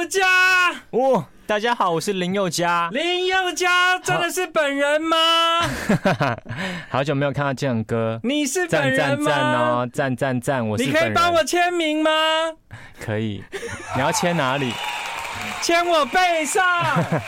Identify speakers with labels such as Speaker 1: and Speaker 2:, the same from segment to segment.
Speaker 1: 宥嘉，
Speaker 2: 哦，大家好，我是林宥嘉。
Speaker 1: 林宥嘉真的是本人吗？
Speaker 2: 好 久没有看到建哥，
Speaker 1: 你是本人吗？
Speaker 2: 赞赞赞哦，赞赞赞！我是
Speaker 1: 你可以帮我签名吗？
Speaker 2: 可以，你要签哪里？
Speaker 1: 签我背上。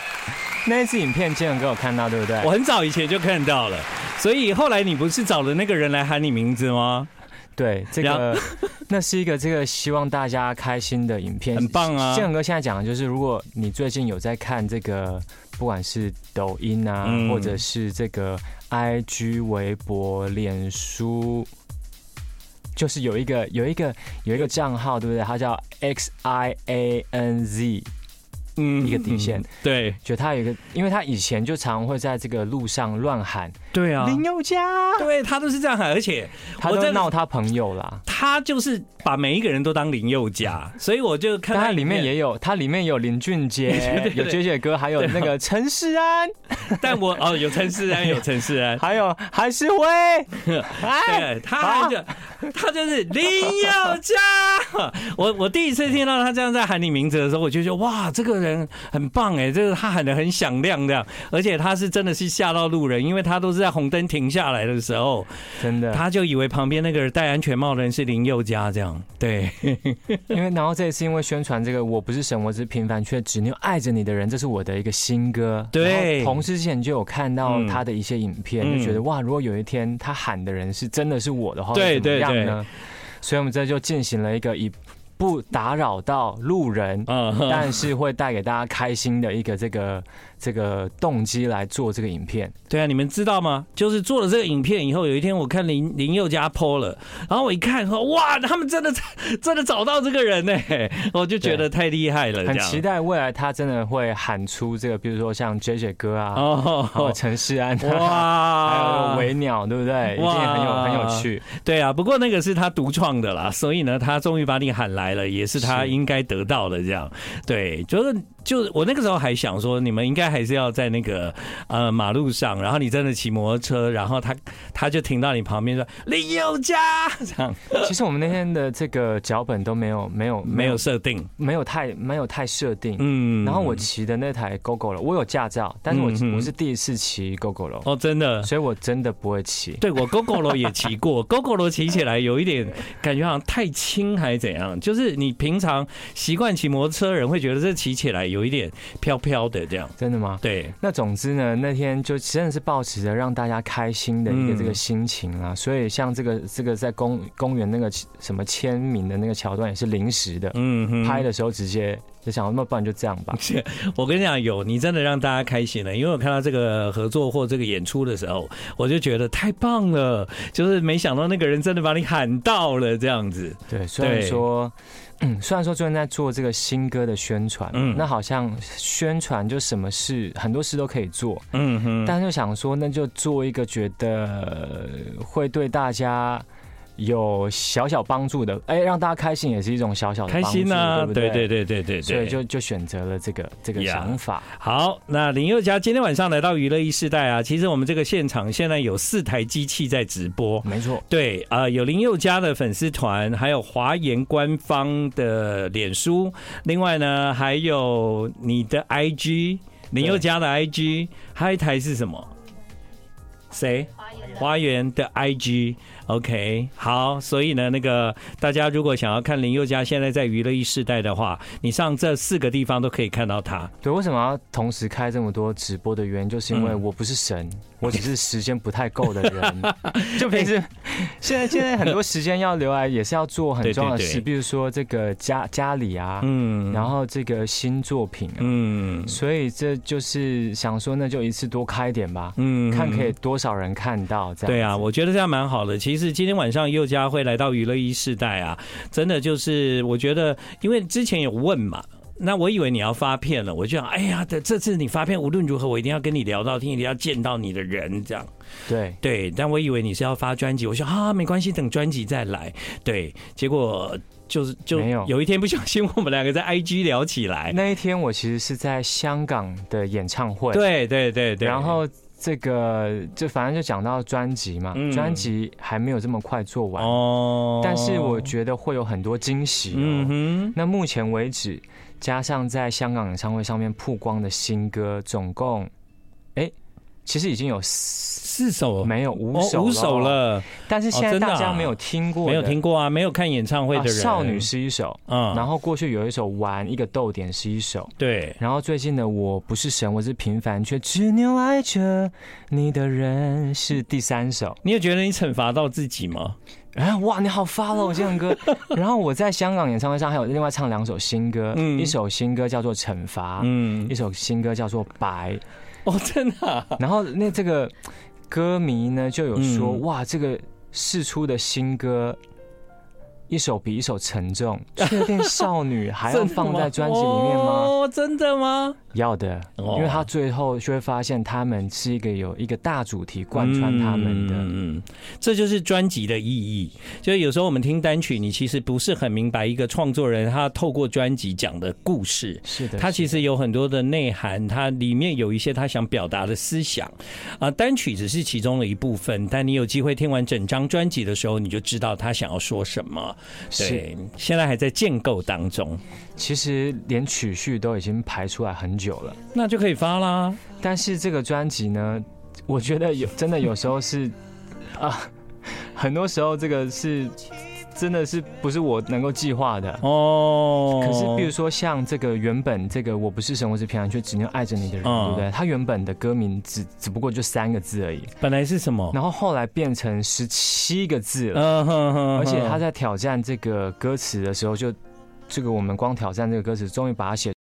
Speaker 2: 那一次影片建哥有看到对不对？
Speaker 1: 我很早以前就看到了，所以后来你不是找了那个人来喊你名字吗？
Speaker 2: 对，这个 那是一个这个希望大家开心的影片，
Speaker 1: 很棒啊！
Speaker 2: 建哥现在讲的就是，如果你最近有在看这个，不管是抖音啊，
Speaker 1: 嗯、
Speaker 2: 或者是这个 IG、微博、脸书，就是有一个有一个有一个账号，对不对？它叫 X I A N Z。嗯，一个底线，
Speaker 1: 对，
Speaker 2: 就他有一个，因为他以前就常会在这个路上乱喊，
Speaker 1: 对啊，
Speaker 2: 林宥嘉，
Speaker 1: 对他都是这样喊，而且
Speaker 2: 他在闹他朋友啦，
Speaker 1: 他就是把每一个人都当林宥嘉，所以我就看
Speaker 2: 他里面也有，他里面有林俊杰，有杰杰哥，还有那个陈世安，
Speaker 1: 但我哦，有陈世安，有陈世安，
Speaker 2: 还有韩世辉，
Speaker 1: 对，他就他就是林宥嘉，我我第一次听到他这样在喊你名字的时候，我就觉得哇，这个。人很棒哎，这个他喊的很响亮这样，而且他是真的是吓到路人，因为他都是在红灯停下来的时候，
Speaker 2: 真的
Speaker 1: 他就以为旁边那个戴安全帽的人是林宥嘉这样。对，
Speaker 2: 因为然后这一次因为宣传这个我不是神，我只是平凡却执拗爱着你的人，这是我的一个新歌。
Speaker 1: 对，
Speaker 2: 同事之前就有看到他的一些影片，嗯、就觉得哇，如果有一天他喊的人是真的是我的话，对对对？所以我们这就进行了一个以。不打扰到路人，但是会带给大家开心的一个这个这个动机来做这个影片。
Speaker 1: 对啊，你们知道吗？就是做了这个影片以后，有一天我看林林宥嘉 po 了，然后我一看说哇，他们真的真的找到这个人呢，我就觉得太厉害了。
Speaker 2: 很期待未来他真的会喊出这个，比如说像 JJ 哥啊，哦，陈势安哇，还有维鸟，对不对？一定很有很有趣。
Speaker 1: 对啊，不过那个是他独创的啦，所以呢，他终于把你喊来了，也是他应该得到的。这样，对，就是就我那个时候还想说，你们应该还是要在那个呃马路上，然后你真的骑摩托车，然后他他就停到你旁边说林宥嘉这样。
Speaker 2: 其实我们那天的这个脚本都没有没有
Speaker 1: 没有设定，
Speaker 2: 没有太没有太设定。嗯，然后我骑的那台 Gogoro，我有驾照，但是我我是第一次骑 Gogoro
Speaker 1: 哦，真的，
Speaker 2: 所以我真的不会骑。
Speaker 1: 对，我 Gogoro 也骑过，Gogoro 骑起来有一点感觉好像太轻还是怎样，就是你平常习惯骑摩托车的人会觉得这骑起来有一点飘飘的这样。
Speaker 2: 真的吗？
Speaker 1: 对，
Speaker 2: 那总之呢，那天就真的是保持着让大家开心的一个这个心情啊，所以像这个这个在公公园那个什么签名的那个桥段也是临时的，嗯，拍的时候直接就想，那不然就这样吧。
Speaker 1: 我跟你讲，有你真的让大家开心了，因为我看到这个合作或这个演出的时候，我就觉得太棒了，就是没想到那个人真的把你喊到了这样子。
Speaker 2: 对，虽然说。嗯，虽然说最近在做这个新歌的宣传，嗯，那好像宣传就什么事很多事都可以做，嗯哼，但是就想说，那就做一个觉得会对大家。有小小帮助的，哎，让大家开心也是一种小小的帮助，开心呢、啊，对不对？对对对对对，所以就就选择了这个这个想法。
Speaker 1: Yeah. 好，那林宥嘉今天晚上来到娱乐一世代啊，其实我们这个现场现在有四台机器在直播，
Speaker 2: 没错，
Speaker 1: 对啊、呃，有林宥嘉的粉丝团，还有华研官方的脸书，另外呢还有你的 IG 林宥嘉的 IG，还有一台是什么？谁？华研的 IG。OK，好，所以呢，那个大家如果想要看林宥嘉现在在娱乐一世代的话，你上这四个地方都可以看到他。
Speaker 2: 对，为什么要同时开这么多直播的原因，就是因为我不是神。嗯我只是时间不太够的人，就平时现在现在很多时间要留来，也是要做很重要的事，比如说这个家家里啊，嗯，然后这个新作品，嗯，所以这就是想说，那就一次多开点吧，嗯，看可以多少人看到这样。对
Speaker 1: 啊，我觉得这样蛮好的。其实今天晚上佑嘉会来到娱乐一世代啊，真的就是我觉得，因为之前有问嘛。那我以为你要发片了，我就想，哎呀，这这次你发片无论如何，我一定要跟你聊到天，一定要见到你的人，这样。
Speaker 2: 对
Speaker 1: 对，但我以为你是要发专辑，我说啊，没关系，等专辑再来。对，结果就是就。有一天不小心，我们两个在 IG 聊起来。
Speaker 2: 那一天我其实是在香港的演唱会。
Speaker 1: 对对对对。
Speaker 2: 然后这个就反正就讲到专辑嘛，专辑还没有这么快做完哦，但是我觉得会有很多惊喜。那目前为止。加上在香港演唱会上面曝光的新歌，总共，哎、欸，其实已经有
Speaker 1: 四首，
Speaker 2: 没有五首，
Speaker 1: 五首了。
Speaker 2: 但是现在大家没有听过，
Speaker 1: 没有听过啊，没有看演唱会的人，
Speaker 2: 少女是一首，嗯，然后过去有一首玩一个逗点是一首，
Speaker 1: 对，
Speaker 2: 然后最近的我不是神，我是平凡却执拗爱着你的人是第三首。
Speaker 1: 你有觉得你惩罚到自己吗？
Speaker 2: 哎，哇，你好发了，建哥。然后我在香港演唱会上还有另外唱两首新歌，嗯，一首新歌叫做《惩罚》，嗯，一首新歌叫做《白》。
Speaker 1: 哦，真的、啊。
Speaker 2: 然后那这个歌迷呢就有说，嗯、哇，这个试出的新歌。一首比一首沉重，确定少女还要 放在专辑里面吗？
Speaker 1: 哦，真的吗？
Speaker 2: 要的，因为他最后就会发现，他们是一个有一个大主题贯穿他们的，
Speaker 1: 嗯，这就是专辑的意义。就是有时候我们听单曲，你其实不是很明白一个创作人他透过专辑讲的故事，
Speaker 2: 是的，
Speaker 1: 他其实有很多的内涵，它里面有一些他想表达的思想啊。单曲只是其中的一部分，但你有机会听完整张专辑的时候，你就知道他想要说什么。对，现在还在建构当中。
Speaker 2: 其实连曲序都已经排出来很久了，
Speaker 1: 那就可以发啦。
Speaker 2: 但是这个专辑呢，我觉得有真的有时候是 啊，很多时候这个是。真的是不是我能够计划的哦？可是比如说像这个原本这个我不是神，我是平凡却只能爱着你的人，对不对？他原本的歌名只只不过就三个字而已，
Speaker 1: 本来是什么？
Speaker 2: 然后后来变成十七个字了。嗯哼哼。而且他在挑战这个歌词的时候，就这个我们光挑战这个歌词，终于把它写。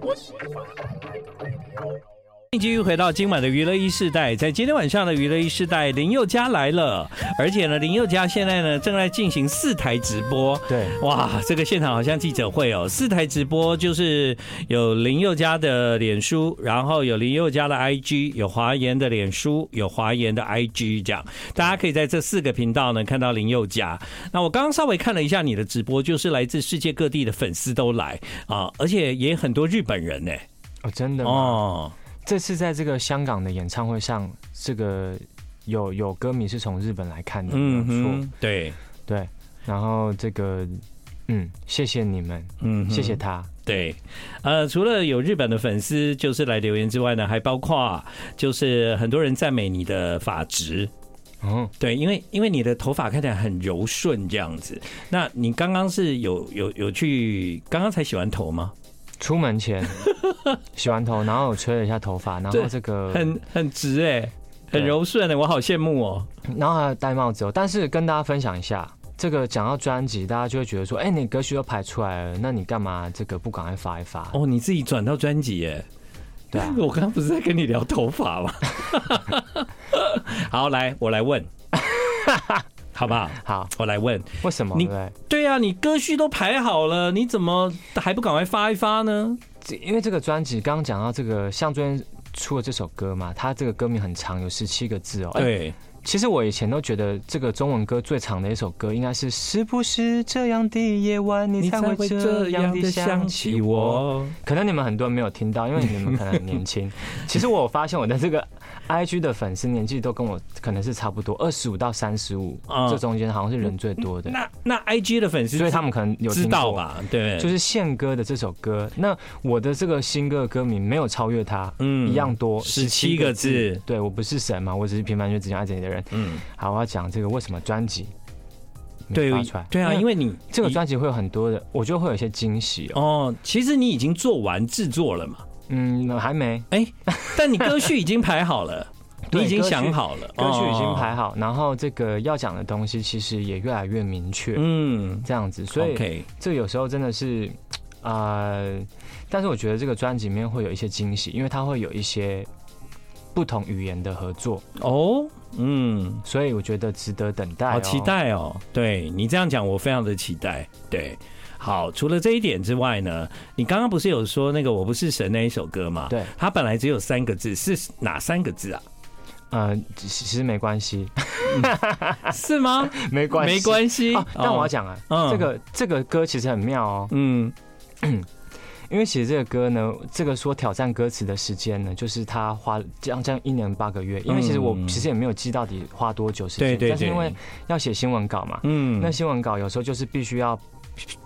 Speaker 1: 我喜欢。继续回到今晚的娱乐一世代，在今天晚上的娱乐一世代，林宥嘉来了，而且呢，林宥嘉现在呢正在进行四台直播。
Speaker 2: 对，
Speaker 1: 哇，这个现场好像记者会哦，四台直播就是有林宥嘉的脸书，然后有林宥嘉的 IG，有华研的脸书，有华研的 IG，这样大家可以在这四个频道呢看到林宥嘉。那我刚刚稍微看了一下你的直播，就是来自世界各地的粉丝都来啊，而且也很多日本人呢。
Speaker 2: 哦，真的哦。这次在这个香港的演唱会上，这个有有歌迷是从日本来看的，没错，嗯，
Speaker 1: 对。
Speaker 2: 对，然后这个，嗯，谢谢你们，嗯，谢谢他，
Speaker 1: 对，呃，除了有日本的粉丝就是来留言之外呢，还包括就是很多人赞美你的发质，嗯，对，因为因为你的头发看起来很柔顺这样子，那你刚刚是有有有去刚刚才洗完头吗？
Speaker 2: 出门前 洗完头，然后我吹了一下头发，然后这个
Speaker 1: 很很直哎、欸，很柔顺的、欸，我好羡慕哦。
Speaker 2: 然后还有戴帽子哦。但是跟大家分享一下，这个讲到专辑，大家就会觉得说，哎、欸，你歌曲都排出来了，那你干嘛这个不赶快发一发？
Speaker 1: 哦，你自己转到专辑耶？
Speaker 2: 对啊，
Speaker 1: 我刚刚不是在跟你聊头发吗？好，来，我来问。好不好？
Speaker 2: 好，
Speaker 1: 我来问，
Speaker 2: 为什么
Speaker 1: 你对啊，你歌序都排好了，你怎么还不赶快发一发呢？
Speaker 2: 因为这个专辑刚刚讲到这个，像昨天出了这首歌嘛，它这个歌名很长，有十七个字哦。
Speaker 1: 对。
Speaker 2: 其实我以前都觉得这个中文歌最长的一首歌应该是“是不是这样的夜晚你才会这样的想起我”。可能你们很多人没有听到，因为你们可能很年轻。其实我发现我的这个 IG 的粉丝年纪都跟我可能是差不多，二十五到三十五，这中间好像是人最多的。
Speaker 1: 那那 IG 的粉丝，
Speaker 2: 所以他们可能有
Speaker 1: 知道吧？对，
Speaker 2: 就是宪哥的这首歌。那我的这个新歌的歌名没有超越他，嗯，一样多，
Speaker 1: 十七个字。
Speaker 2: 对，我不是神嘛，我只是平凡却只想爱着你的人。嗯，好，我要讲这个为什么专辑
Speaker 1: 对发出来？对啊，因为你
Speaker 2: 这个专辑会有很多的，我觉得会有一些惊喜
Speaker 1: 哦。其实你已经做完制作了嘛？
Speaker 2: 嗯，还没。哎，
Speaker 1: 但你歌序已经排好了，你已经想好了，
Speaker 2: 歌曲已经排好，然后这个要讲的东西其实也越来越明确。嗯，这样子，所以这有时候真的是啊，但是我觉得这个专辑里面会有一些惊喜，因为它会有一些。不同语言的合作哦，嗯，所以我觉得值得等待，
Speaker 1: 好期待哦。对你这样讲，我非常的期待。对，好，除了这一点之外呢，你刚刚不是有说那个我不是神那一首歌吗？
Speaker 2: 对，
Speaker 1: 它本来只有三个字，是哪三个字啊？
Speaker 2: 呃，其实没关系，
Speaker 1: 是吗？
Speaker 2: 没关系，
Speaker 1: 没关系。
Speaker 2: 但我要讲啊，这个这个歌其实很妙哦。嗯。因为写这个歌呢，这个说挑战歌词的时间呢，就是他花将将一年八个月。因为其实我其实也没有记到底花多久时间，但是因为要写新闻稿嘛，嗯，那新闻稿有时候就是必须要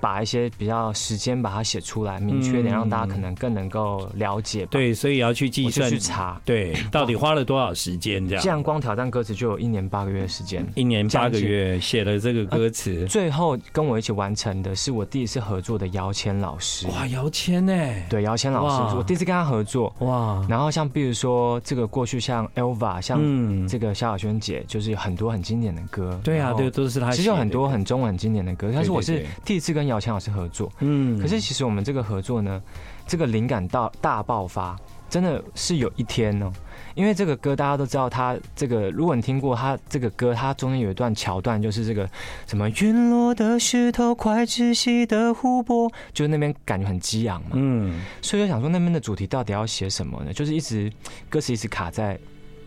Speaker 2: 把一些比较时间把它写出来，明确点，让大家可能更能够了解。
Speaker 1: 对，所以要去计算
Speaker 2: 去查，
Speaker 1: 对，到底花了多少时间这样。
Speaker 2: 这样光挑战歌词就有一年八个月的时间，
Speaker 1: 一年八个月写了这个歌词，
Speaker 2: 最后跟我一起完成的是我第一次合作的姚谦老师。
Speaker 1: 哇，姚谦呢？
Speaker 2: 对，姚谦老师，我第一次跟他合作。哇，然后像比如说这个过去像 Elva，像这个萧亚轩姐，就是有很多很经典的歌。
Speaker 1: 对啊，对，都是他。
Speaker 2: 其实有很多很中文很经典的歌，但是我是第一次跟姚谦老师合作。嗯，可是其实我们这个合作呢，这个灵感到大爆发，真的是有一天哦，因为这个歌大家都知道，它这个如果你听过它这个歌，它中间有一段桥段，就是这个什么陨落的石头，快窒息的湖泊，就是那边感觉很激昂嘛。嗯，所以就想说那边的主题到底要写什么呢？就是一直歌词一直卡在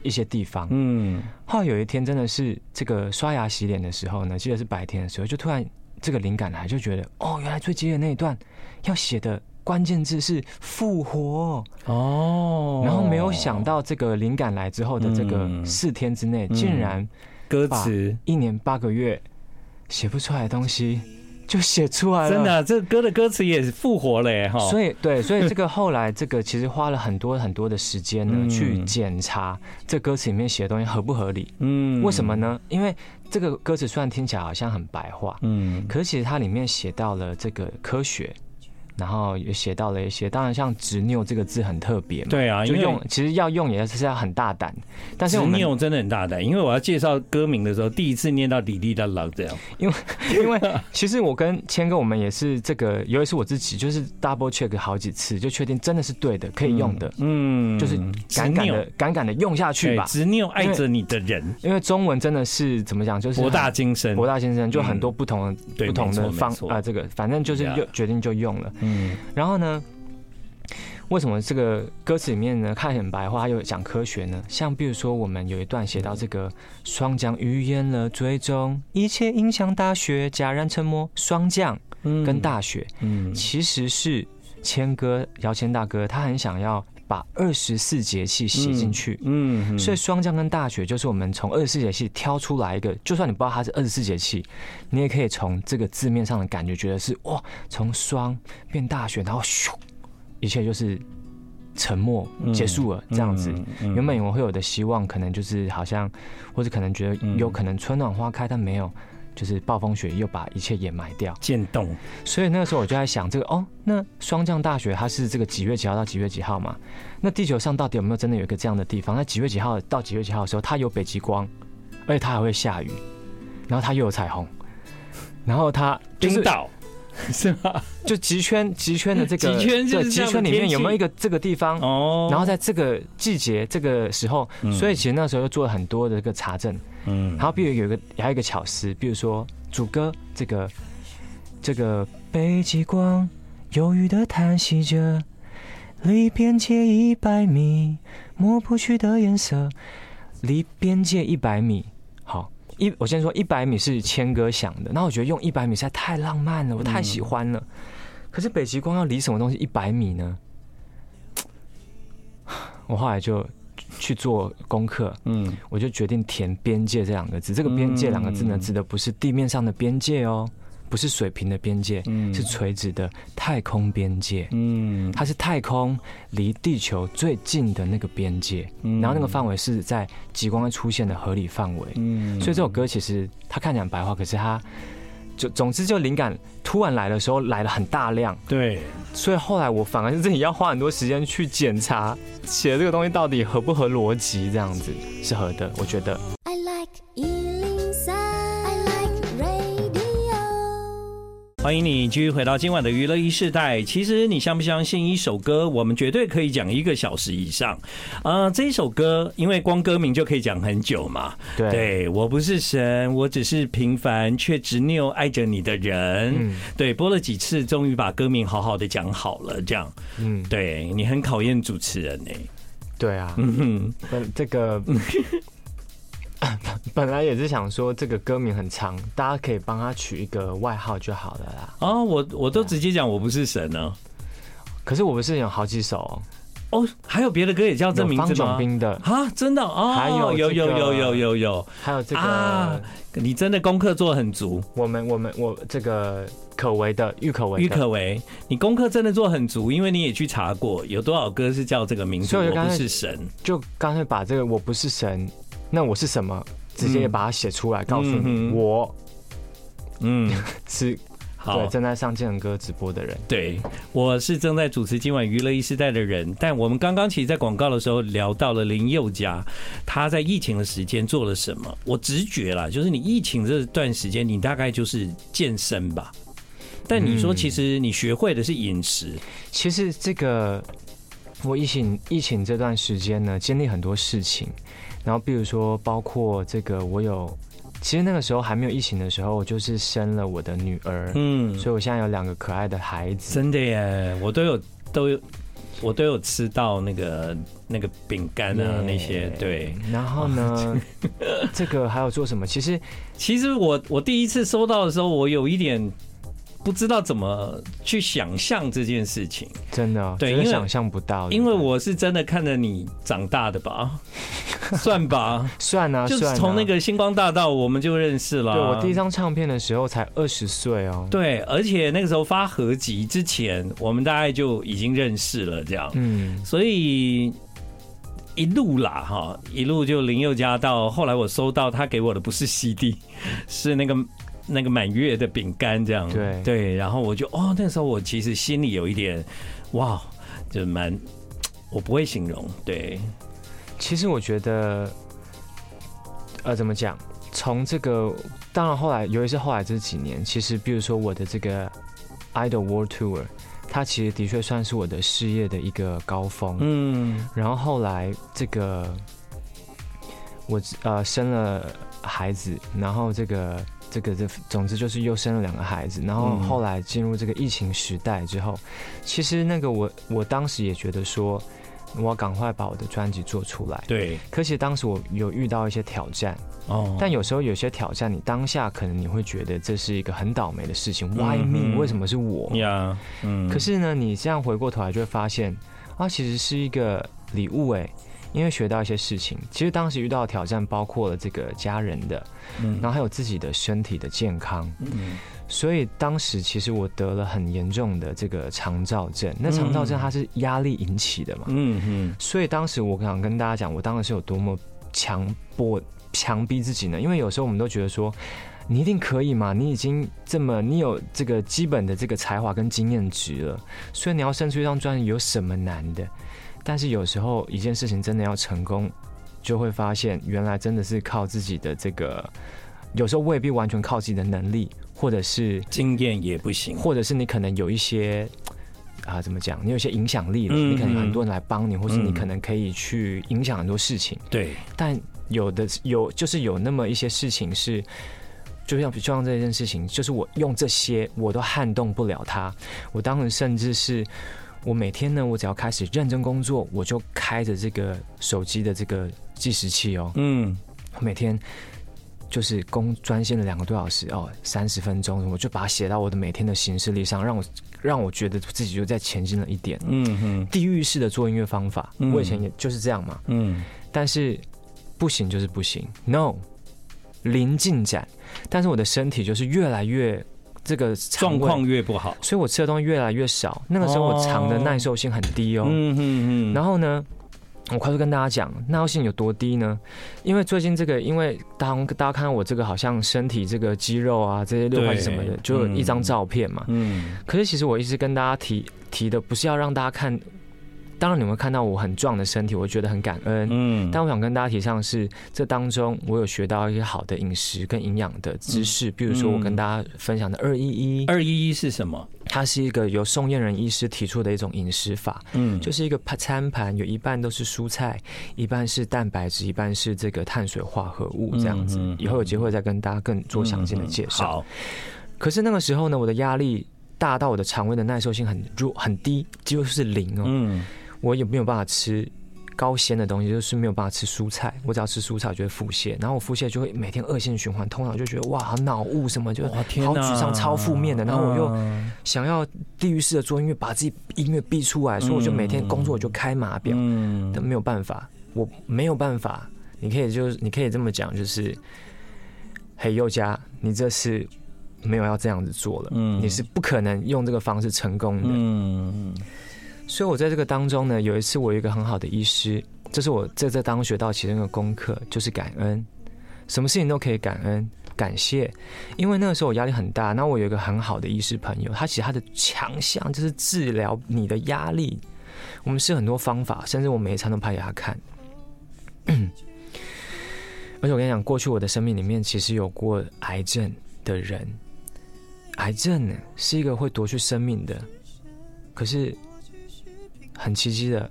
Speaker 2: 一些地方。嗯，后来有一天真的是这个刷牙洗脸的时候呢，记得是白天的时候，就突然。这个灵感来，就觉得哦，原来最激烈的那一段要写的关键字是复活哦，然后没有想到这个灵感来之后的这个四天之内，竟然
Speaker 1: 歌词
Speaker 2: 一年八个月写不出来的东西。就写出来了，
Speaker 1: 真的、啊，这歌的歌词也是复活了耶！哈，
Speaker 2: 所以对，所以这个后来这个其实花了很多很多的时间呢，嗯、去检查这歌词里面写的东西合不合理。嗯，为什么呢？因为这个歌词虽然听起来好像很白话，嗯，可是其实它里面写到了这个科学。然后也写到了一些，当然像执拗这个字很特别嘛，
Speaker 1: 对啊，
Speaker 2: 就用其实要用也是要很大胆，但是
Speaker 1: 执拗真的很大胆，因为我要介绍歌名的时候，第一次念到滴滴答答这样，
Speaker 2: 因为因为其实我跟谦哥我们也是这个，尤其是我自己就是 double check 好几次，就确定真的是对的，可以用的，嗯，就是敢敢的敢敢的用下去吧，
Speaker 1: 执拗爱着你的人，
Speaker 2: 因为中文真的是怎么讲，就是
Speaker 1: 博大精深，
Speaker 2: 博大精深，就很多不同的不同的方啊，这个反正就是用决定就用了。嗯，然后呢，为什么这个歌词里面呢，看很白话又讲科学呢？像比如说，我们有一段写到这个霜降预言了最终一切影响大雪，戛然沉默。霜降跟大雪，嗯，其实是谦哥姚谦大哥，他很想要把二十四节气写进去，嗯，所以霜降跟大雪就是我们从二十四节气挑出来一个，就算你不知道它是二十四节气，你也可以从这个字面上的感觉觉得是哇，从霜变大雪，然后咻，一切就是沉默结束了这样子。原本我会有的希望，可能就是好像，或者可能觉得有可能春暖花开，但没有。就是暴风雪又把一切掩埋掉，
Speaker 1: 渐冻。
Speaker 2: 所以那个时候我就在想，这个哦，那霜降大雪它是这个几月几号到几月几号嘛？那地球上到底有没有真的有一个这样的地方？那几月几号到几月几号的时候，它有北极光，而且它还会下雨，然后它又有彩虹，然后它
Speaker 1: 冰岛 是吗？
Speaker 2: 就极圈极圈的这个
Speaker 1: 极圈，
Speaker 2: 极圈里面有没有一个这个地方？哦，然后在这个季节这个时候，所以其实那时候又做了很多的这个查证。嗯，然后比如有一个还有一个巧思，比如说主歌这个这个北极光忧郁的叹息着，离边界一百米，抹不去的颜色，离边界一百米。好，一我先说一百米是谦哥想的，那我觉得用一百米实在太浪漫了，我太喜欢了。嗯、可是北极光要离什么东西一百米呢？我后来就。去做功课，嗯，我就决定填“边界”这两个字。这个“边界”两个字呢，指的不是地面上的边界哦，不是水平的边界，嗯，是垂直的太空边界，嗯，它是太空离地球最近的那个边界，然后那个范围是在极光会出现的合理范围，嗯，所以这首歌其实它看起来很白话，可是它。就总之，就灵感突然来的时候来了很大量，
Speaker 1: 对，
Speaker 2: 所以后来我反而是自己要花很多时间去检查 写的这个东西到底合不合逻辑，这样子是合的，我觉得。I like
Speaker 1: 欢迎你继续回到今晚的娱乐一世代。其实你相不相信，一首歌我们绝对可以讲一个小时以上。呃，这一首歌，因为光歌名就可以讲很久嘛。
Speaker 2: 对，
Speaker 1: 对，我不是神，我只是平凡却执拗爱着你的人。嗯，对，播了几次，终于把歌名好好的讲好了。这样，嗯，对，你很考验主持人呢。
Speaker 2: 对啊，嗯哼，这个。本来也是想说这个歌名很长，大家可以帮他取一个外号就好了啦。
Speaker 1: 哦，我我都直接讲我不是神呢。
Speaker 2: 可是我不是有好几首，
Speaker 1: 哦，还有别的歌也叫这名字吗？
Speaker 2: 方炯斌的
Speaker 1: 啊，真的哦，
Speaker 2: 还有
Speaker 1: 有有有有有有，
Speaker 2: 还有这个啊，
Speaker 1: 你真的功课做得很足。
Speaker 2: 我们我们我这个可为的郁可唯，
Speaker 1: 郁可唯，你功课真的做很足，因为你也去查过有多少歌是叫这个名字。我不是神，
Speaker 2: 就干脆把这个我不是神，那我是什么，直接把它写出来，告诉你我，嗯，是。好对，正在上建恒哥直播的人，
Speaker 1: 对，我是正在主持今晚娱乐一时代的人。但我们刚刚其实，在广告的时候聊到了林宥嘉，他在疫情的时间做了什么？我直觉啦，就是你疫情这段时间，你大概就是健身吧。但你说，其实你学会的是饮食。嗯，
Speaker 2: 其实这个我疫情疫情这段时间呢，经历很多事情，然后比如说，包括这个我有。其实那个时候还没有疫情的时候，我就是生了我的女儿，嗯，所以我现在有两个可爱的孩子。
Speaker 1: 真的耶，我都有都有，我都有吃到那个那个饼干啊那些，对。
Speaker 2: 然后呢，这个还有做什么？其实，
Speaker 1: 其实我我第一次收到的时候，我有一点。不知道怎么去想象这件事情，
Speaker 2: 真的、哦、对，因为想象不到，
Speaker 1: 因为我是真的看着你长大的吧，算吧，
Speaker 2: 算啊，
Speaker 1: 就是从那个星光大道我们就认识了。
Speaker 2: 对，我第一张唱片的时候才二十岁哦，
Speaker 1: 对，而且那个时候发合集之前，我们大概就已经认识了，这样，嗯，所以一路啦哈，一路就林宥嘉到后来，我收到他给我的不是 CD，是那个。那个满月的饼干这样，对对，然后我就哦，那时候我其实心里有一点哇，就蛮，我不会形容。对，
Speaker 2: 其实我觉得，呃，怎么讲？从这个，当然后来，尤其是后来这几年，其实比如说我的这个 Idol World Tour，它其实的确算是我的事业的一个高峰。嗯，然后后来这个，我呃生了孩子，然后这个。这个这总之就是又生了两个孩子，然后后来进入这个疫情时代之后，嗯、其实那个我我当时也觉得说，我要赶快把我的专辑做出来。
Speaker 1: 对，
Speaker 2: 可是当时我有遇到一些挑战哦，但有时候有些挑战，你当下可能你会觉得这是一个很倒霉的事情，嗯、Why me？为什么是我呀？嗯，可是呢，你这样回过头来就会发现，啊，其实是一个礼物哎。因为学到一些事情，其实当时遇到的挑战包括了这个家人的，嗯，然后还有自己的身体的健康，嗯，所以当时其实我得了很严重的这个肠燥症。那肠燥症它是压力引起的嘛，嗯嗯，所以当时我想跟大家讲，我当时是有多么强迫、强逼自己呢？因为有时候我们都觉得说，你一定可以嘛，你已经这么，你有这个基本的这个才华跟经验值了，所以你要生出一张专辑有什么难的？但是有时候一件事情真的要成功，就会发现原来真的是靠自己的这个，有时候未必完全靠自己的能力，或者是
Speaker 1: 经验也不行，
Speaker 2: 或者是你可能有一些啊，怎么讲？你有一些影响力了，你可能很多人来帮你，或是你可能可以去影响很多事情。
Speaker 1: 对，
Speaker 2: 但有的有就是有那么一些事情是，就像就像这件事情，就是我用这些我都撼动不了他，我当时甚至是。我每天呢，我只要开始认真工作，我就开着这个手机的这个计时器哦。嗯，我每天就是工专心了两个多小时哦，三十分钟，我就把它写到我的每天的行事历上，让我让我觉得自己就在前进了一点。嗯哼，地狱式的做音乐方法，我以前也就是这样嘛。嗯，但是不行就是不行，no，零进展。但是我的身体就是越来越。这个
Speaker 1: 状况越不好，
Speaker 2: 所以我吃的东西越来越少。那个时候我肠的耐受性很低哦。嗯嗯嗯。然后呢，我快速跟大家讲，耐受性有多低呢？因为最近这个，因为当大家看到我这个好像身体这个肌肉啊这些六块什么的，就一张照片嘛。嗯。可是其实我一直跟大家提提的，不是要让大家看。当然，你会看到我很壮的身体，我觉得很感恩。嗯，但我想跟大家提倡的是，这当中我有学到一些好的饮食跟营养的知识。比如说，我跟大家分享的二一一，
Speaker 1: 二一一是什么？
Speaker 2: 它是一个由宋燕人医师提出的一种饮食法。嗯，就是一个餐盘，有一半都是蔬菜，一半是蛋白质，一半是这个碳水化合物，这样子。以后有机会再跟大家更做详尽的介绍。好。可是那个时候呢，我的压力大到我的肠胃的耐受性很弱很低，几乎是零哦。嗯。我也没有办法吃高纤的东西，就是没有办法吃蔬菜。我只要吃蔬菜，我就会腹泻，然后我腹泻就会每天恶性循环，通常就觉得哇，好脑雾什么，就好沮丧、超负面的。然后我又想要地狱式的做音乐，把自己音乐逼出来，所以我就每天工作我就开码表，但没有办法，我没有办法。你可以就是你可以这么讲，就是嘿宥嘉，你这是没有要这样子做了，你是不可能用这个方式成功的。所以，我在这个当中呢，有一次我有一个很好的医师，这是我在这当中学到其中一个功课，就是感恩，什么事情都可以感恩、感谢。因为那个时候我压力很大，那我有一个很好的医师朋友，他其实他的强项就是治疗你的压力。我们试很多方法，甚至我每一餐都拍给他看。而且我跟你讲，过去我的生命里面其实有过癌症的人，癌症呢是一个会夺去生命的，可是。很奇迹的，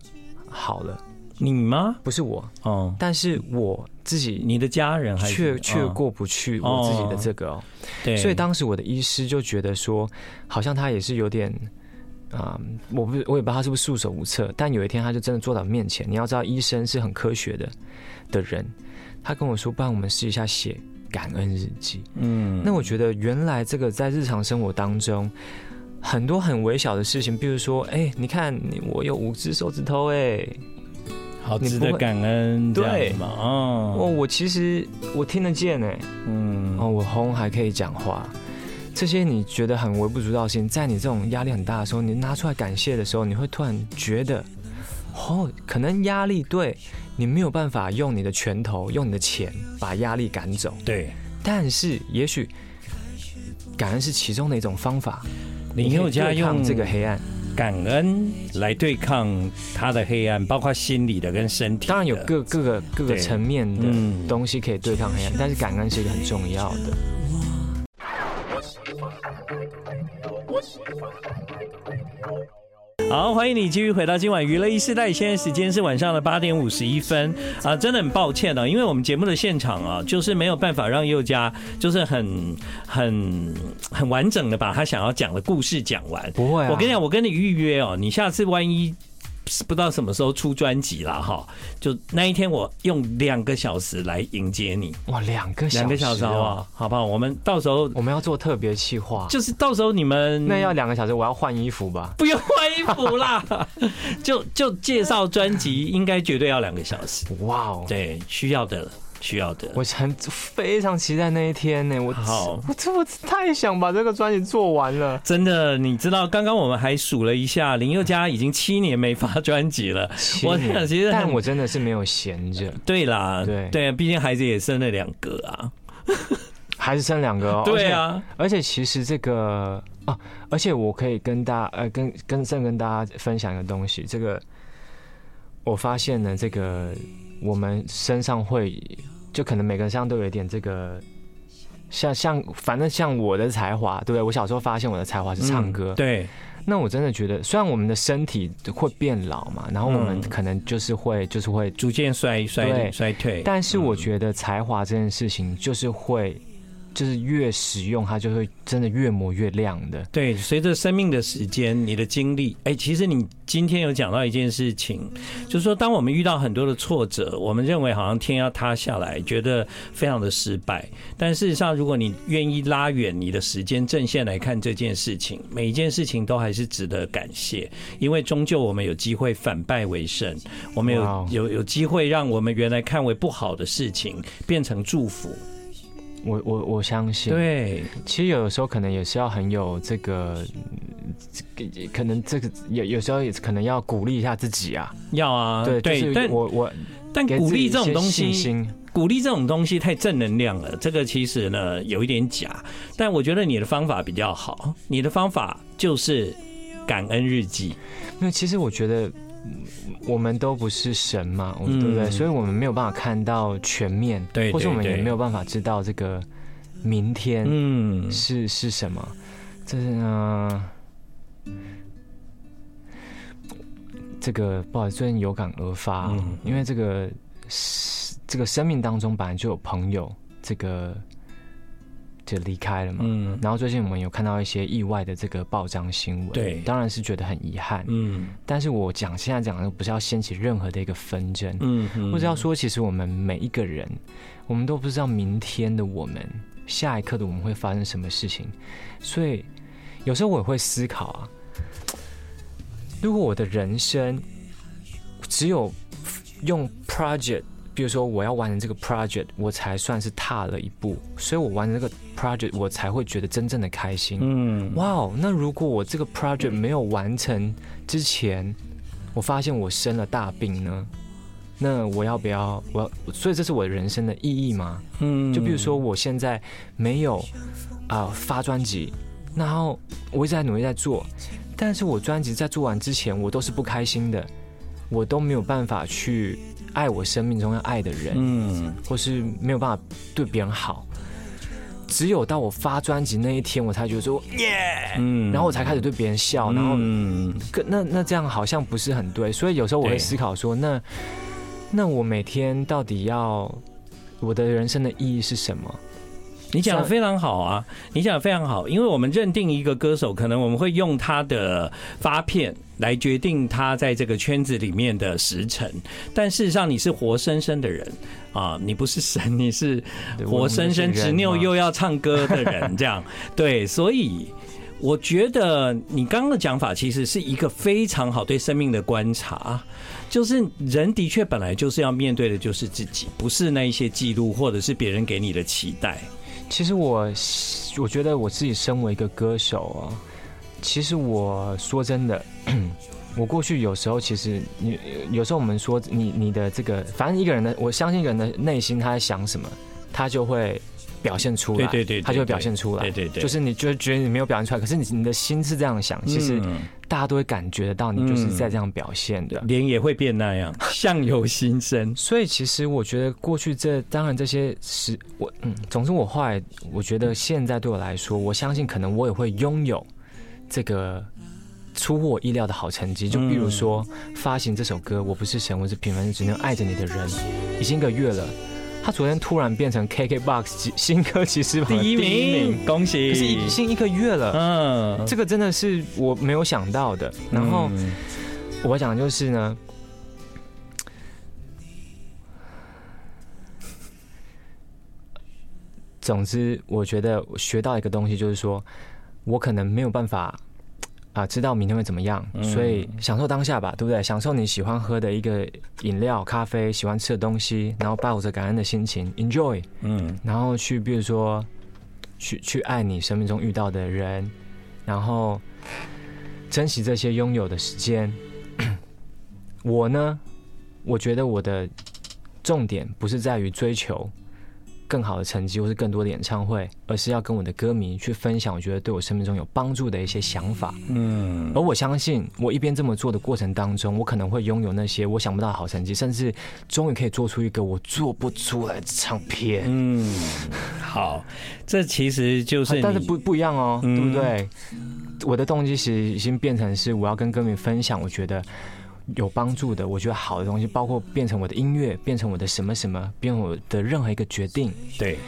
Speaker 2: 好了，
Speaker 1: 你吗？
Speaker 2: 不是我。
Speaker 1: 哦，
Speaker 2: 但是我自己，
Speaker 1: 你的家人还
Speaker 2: 却却过不去我自己的这个哦，对，所以当时我的医师就觉得说，好像他也是有点啊，我不，我也不知道他是不是束手无策，但有一天他就真的坐到我面前，你要知道医生是很科学的的人，他跟我说，不然我们试一下写感恩日记，嗯，那我觉得原来这个在日常生活当中。很多很微小的事情，比如说，哎、欸，你看你我有五只手指头，哎，
Speaker 1: 好值得感恩，对。吗？
Speaker 2: 哦，我其实我听得见，哎，嗯，哦，我喉咙还可以讲话，这些你觉得很微不足道的事情，在你这种压力很大的时候，你拿出来感谢的时候，你会突然觉得，哦，可能压力对你没有办法用你的拳头、用你的钱把压力赶走，
Speaker 1: 对，
Speaker 2: 但是也许感恩是其中的一种方法。
Speaker 1: 林宥嘉用这个黑暗感恩来对抗他的黑暗，包括心理的跟身体。
Speaker 2: 当然有各各个各个层面的东西可以对抗黑暗，但是感恩是一个很重要的。
Speaker 1: 好，欢迎你继续回到今晚娱乐一世代，现在时间是晚上的八点五十一分啊，真的很抱歉啊，因为我们节目的现场啊，就是没有办法让宥嘉就是很很很完整的把他想要讲的故事讲完。
Speaker 2: 不会啊，
Speaker 1: 我跟你讲，我跟你预约哦，你下次万一。不知道什么时候出专辑了哈，就那一天我用两个小时来迎接你。
Speaker 2: 哇，两个
Speaker 1: 两个小时啊，好不好？我们到时候
Speaker 2: 我们要做特别企划，
Speaker 1: 就是到时候你们
Speaker 2: 那要两个小时，我要换衣服吧？
Speaker 1: 不用换衣服啦，就就介绍专辑，应该绝对要两个小时。哇哦，对，需要的。需要的，
Speaker 2: 我很非常期待那一天呢。我
Speaker 1: 好，
Speaker 2: 我这我太想把这个专辑做完了。
Speaker 1: 真的，你知道，刚刚我们还数了一下，林宥嘉已经七年没发专辑了。我想，其实，
Speaker 2: 但我真的是没有闲着。
Speaker 1: 对啦，对对，毕竟孩子也生了两个啊，
Speaker 2: 还是生两个哦。
Speaker 1: 对啊，
Speaker 2: 而且其实这个啊，而且我可以跟大家呃，跟跟正跟大家分享一个东西，这个我发现呢，这个我们身上会。就可能每个人身上都有一点这个，像像反正像我的才华，对不对？我小时候发现我的才华是唱歌，
Speaker 1: 嗯，对。
Speaker 2: 那我真的觉得，虽然我们的身体会变老嘛，然后我们可能就是会就是会
Speaker 1: 逐渐衰衰衰退，
Speaker 2: 但是我觉得才华这件事情就是会。就是越使用它，就会真的越磨越亮的。
Speaker 1: 对，随着生命的时间，你的经历，哎，其实你今天有讲到一件事情，就是说，当我们遇到很多的挫折，我们认为好像天要塌下来，觉得非常的失败。但事实上，如果你愿意拉远你的时间阵线来看这件事情，每一件事情都还是值得感谢，因为终究我们有机会反败为胜，我们有有有机会让我们原来看为不好的事情变成祝福。
Speaker 2: 我我我相信，
Speaker 1: 对，
Speaker 2: 其实有的时候可能也是要很有这个，可能这个有有时候也可能要鼓励一下自己啊，
Speaker 1: 要啊，
Speaker 2: 对对，但我我
Speaker 1: 但鼓励这种东西，鼓励这种东西太正能量了，这个其实呢有一点假，但我觉得你的方法比较好，你的方法就是感恩日记，
Speaker 2: 因为其实我觉得。我们都不是神嘛，对不对？所以我们没有办法看到全面，对，或者我们也没有办法知道这个明天，嗯，是是什么？这是呢，这个不好意思，最近有感而发，因为这个这个生命当中本来就有朋友，这个就离开了嘛。嗯，然后最近我们有看到一些意外的这个报章新闻，
Speaker 1: 对，
Speaker 2: 当然是觉得很遗憾。嗯，但是我讲现在讲的不是要掀起任何的一个纷争，嗯，或者要说，其实我们每一个人，我们都不知道明天的我们，下一刻的我们会发生什么事情，所以有时候我也会思考啊，如果我的人生只有用 project。比如说，我要完成这个 project，我才算是踏了一步，所以我完成这个 project，我才会觉得真正的开心。嗯，哇哦，那如果我这个 project 没有完成之前，我发现我生了大病呢？那我要不要？我要，所以这是我人生的意义吗？嗯，就比如说，我现在没有啊、呃、发专辑，然后我一直在努力在做，但是我专辑在做完之前，我都是不开心的，我都没有办法去。爱我生命中要爱的人，嗯，或是没有办法对别人好，只有到我发专辑那一天，我才觉得说耶，嗯，然后我才开始对别人笑，然后，嗯，那那这样好像不是很对，所以有时候我会思考说，那那我每天到底要我的人生的意义是什么？
Speaker 1: 你讲的非常好啊，你讲的非常好，因为我们认定一个歌手，可能我们会用他的发片来决定他在这个圈子里面的时辰，但事实上你是活生生的人啊，你不是神，你是活生生执拗又要唱歌的人，这样。对，所以我觉得你刚刚的讲法其实是一个非常好对生命的观察，就是人的确本来就是要面对的就是自己，不是那一些记录或者是别人给你的期待。
Speaker 2: 其实我，我觉得我自己身为一个歌手啊，其实我说真的，我过去有时候其实你有时候我们说你你的这个，反正一个人的，我相信一个人的内心他在想什么，他就会。表现出来，对对对，他就会表现出来，对对对，就是你就觉得你没有表现出来，可是你你的心是这样想，其实大家都会感觉得到你就是在这样表现的，
Speaker 1: 脸也会变那样，相由心生。
Speaker 2: 所以其实我觉得过去这当然这些是我嗯，总之我后来我觉得现在对我来说，我相信可能我也会拥有这个出乎我意料的好成绩。就比如说发行这首歌，我不是神，我是平凡人，只能爱着你的人，已经一个月了。他昨天突然变成 KKBOX 新歌其实
Speaker 1: 第一名，恭喜！
Speaker 2: 可是已经一个月了，嗯，这个真的是我没有想到的。然后我讲就是呢，总之我觉得我学到一个东西，就是说我可能没有办法。啊，知道明天会怎么样，所以享受当下吧，对不对？享受你喜欢喝的一个饮料、咖啡，喜欢吃的东西，然后抱着感恩的心情，enjoy，嗯，然后去，比如说，去去爱你生命中遇到的人，然后珍惜这些拥有的时间。我呢，我觉得我的重点不是在于追求。更好的成绩，或是更多的演唱会，而是要跟我的歌迷去分享，我觉得对我生命中有帮助的一些想法。嗯，而我相信，我一边这么做的过程当中，我可能会拥有那些我想不到的好成绩，甚至终于可以做出一个我做不出来的唱片。嗯，
Speaker 1: 好，这其实就是，
Speaker 2: 但是不不一样哦，对不对？我的动机其实已经变成是我要跟歌迷分享，我觉得。有帮助的，我觉得好的东西，包括变成我的音乐，变成我的什么什么，变成我的任何一个决定。
Speaker 1: 对，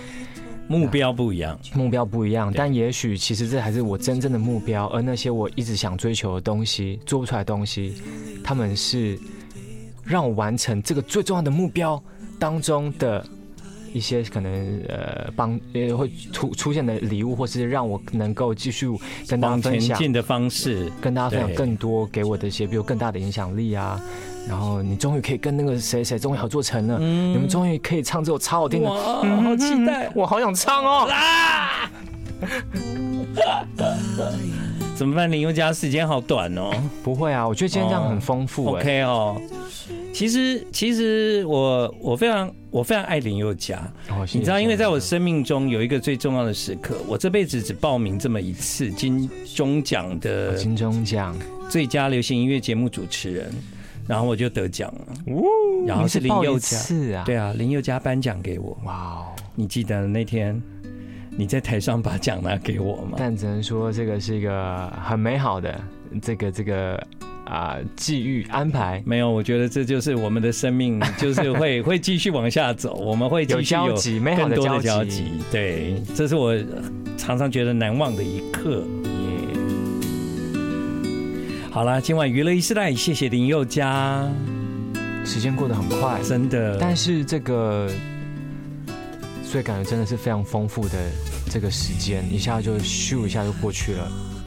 Speaker 1: 目标不一样，
Speaker 2: 目标不一样，但也许其实这还是我真正的目标。而那些我一直想追求的东西，做不出来的东西，他们是让我完成这个最重要的目标当中的。一些可能呃帮呃会出出现的礼物，或是让我能够继续跟大家分享
Speaker 1: 前进的方式，
Speaker 2: 跟大家分享更多给我的一些，比如更大的影响力啊。然后你终于可以跟那个谁谁终于合作成了，嗯、你们终于可以唱这首超好听的，
Speaker 1: 好期待，
Speaker 2: 我好想唱哦！啊、
Speaker 1: 怎么办？林宥嘉时间好短哦。
Speaker 2: 不会啊，我觉得今天这样很丰富、欸。
Speaker 1: OK 哦。其实，其实我我非常我非常爱林宥嘉，你知道，因为在我生命中有一个最重要的时刻，我这辈子只报名这么一次金钟奖的
Speaker 2: 金钟奖
Speaker 1: 最佳流行音乐节目主持人，然后我就得奖了。然后是林宥嘉，对啊，林宥嘉颁奖给我。哇哦，你记得那天你在台上把奖拿给我吗？
Speaker 2: 但只能说这个是一个很美好的这个这个。啊际遇安排。
Speaker 1: 没有，我觉得这就是我们的生命，就是会会继续往下走，我们会继续有更多的交集。对，这是我常常觉得难忘的一刻。耶，好了，今晚娱乐一世代，谢谢林宥嘉。
Speaker 2: 时间过得很快，
Speaker 1: 真的。
Speaker 2: 但是这个，所以感觉真的是非常丰富的这个时间，一下就咻一下就过去了。